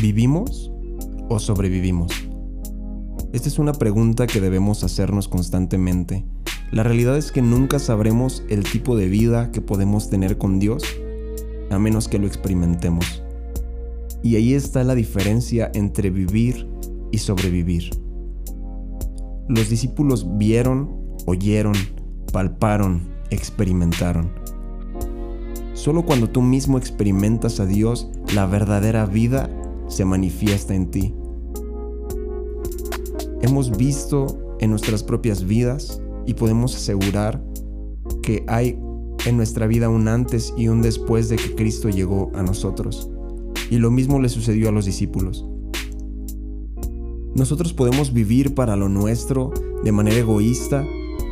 ¿Vivimos o sobrevivimos? Esta es una pregunta que debemos hacernos constantemente. La realidad es que nunca sabremos el tipo de vida que podemos tener con Dios a menos que lo experimentemos. Y ahí está la diferencia entre vivir y sobrevivir. Los discípulos vieron, oyeron, palparon, experimentaron. Solo cuando tú mismo experimentas a Dios, la verdadera vida se manifiesta en ti. Hemos visto en nuestras propias vidas y podemos asegurar que hay en nuestra vida un antes y un después de que Cristo llegó a nosotros. Y lo mismo le sucedió a los discípulos. Nosotros podemos vivir para lo nuestro de manera egoísta,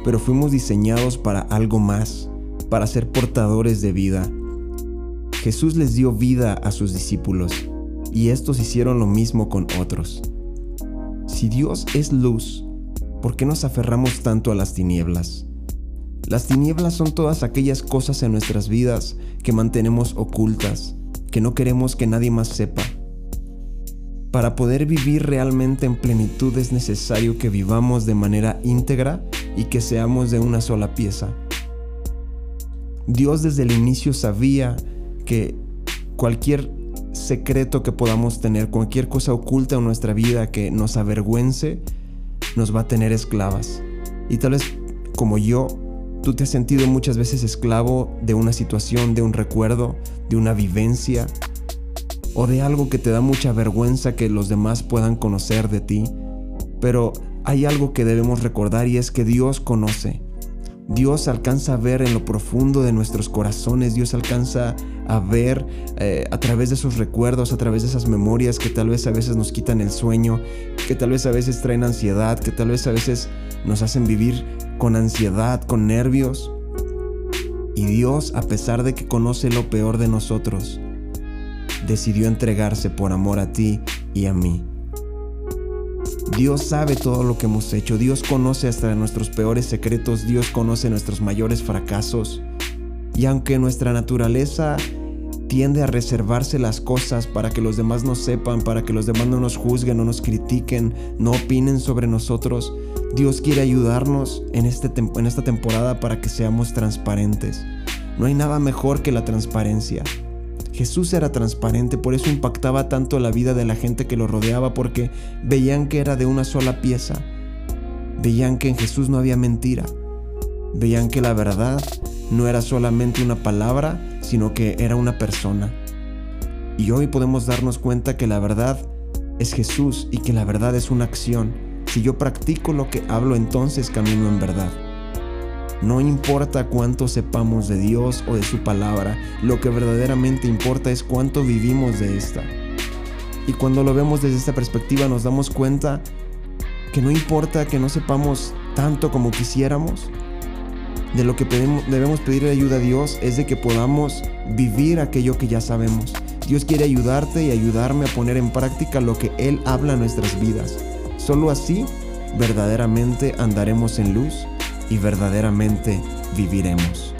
pero fuimos diseñados para algo más, para ser portadores de vida. Jesús les dio vida a sus discípulos y estos hicieron lo mismo con otros. Si Dios es luz, ¿por qué nos aferramos tanto a las tinieblas? Las tinieblas son todas aquellas cosas en nuestras vidas que mantenemos ocultas, que no queremos que nadie más sepa. Para poder vivir realmente en plenitud es necesario que vivamos de manera íntegra y que seamos de una sola pieza. Dios desde el inicio sabía que cualquier secreto que podamos tener, cualquier cosa oculta en nuestra vida que nos avergüence, nos va a tener esclavas. Y tal vez como yo, tú te has sentido muchas veces esclavo de una situación, de un recuerdo, de una vivencia, o de algo que te da mucha vergüenza que los demás puedan conocer de ti. Pero hay algo que debemos recordar y es que Dios conoce. Dios alcanza a ver en lo profundo de nuestros corazones, Dios alcanza a ver eh, a través de esos recuerdos, a través de esas memorias que tal vez a veces nos quitan el sueño, que tal vez a veces traen ansiedad, que tal vez a veces nos hacen vivir con ansiedad, con nervios. Y Dios, a pesar de que conoce lo peor de nosotros, decidió entregarse por amor a ti y a mí. Dios sabe todo lo que hemos hecho, Dios conoce hasta nuestros peores secretos, Dios conoce nuestros mayores fracasos. Y aunque nuestra naturaleza tiende a reservarse las cosas para que los demás no sepan, para que los demás no nos juzguen, no nos critiquen, no opinen sobre nosotros, Dios quiere ayudarnos en, este en esta temporada para que seamos transparentes. No hay nada mejor que la transparencia. Jesús era transparente, por eso impactaba tanto la vida de la gente que lo rodeaba, porque veían que era de una sola pieza. Veían que en Jesús no había mentira. Veían que la verdad no era solamente una palabra, sino que era una persona. Y hoy podemos darnos cuenta que la verdad es Jesús y que la verdad es una acción. Si yo practico lo que hablo, entonces camino en verdad. No importa cuánto sepamos de Dios o de su palabra, lo que verdaderamente importa es cuánto vivimos de esta. Y cuando lo vemos desde esta perspectiva nos damos cuenta que no importa que no sepamos tanto como quisiéramos, de lo que debemos pedir ayuda a Dios es de que podamos vivir aquello que ya sabemos. Dios quiere ayudarte y ayudarme a poner en práctica lo que Él habla en nuestras vidas. Solo así verdaderamente andaremos en luz y verdaderamente viviremos.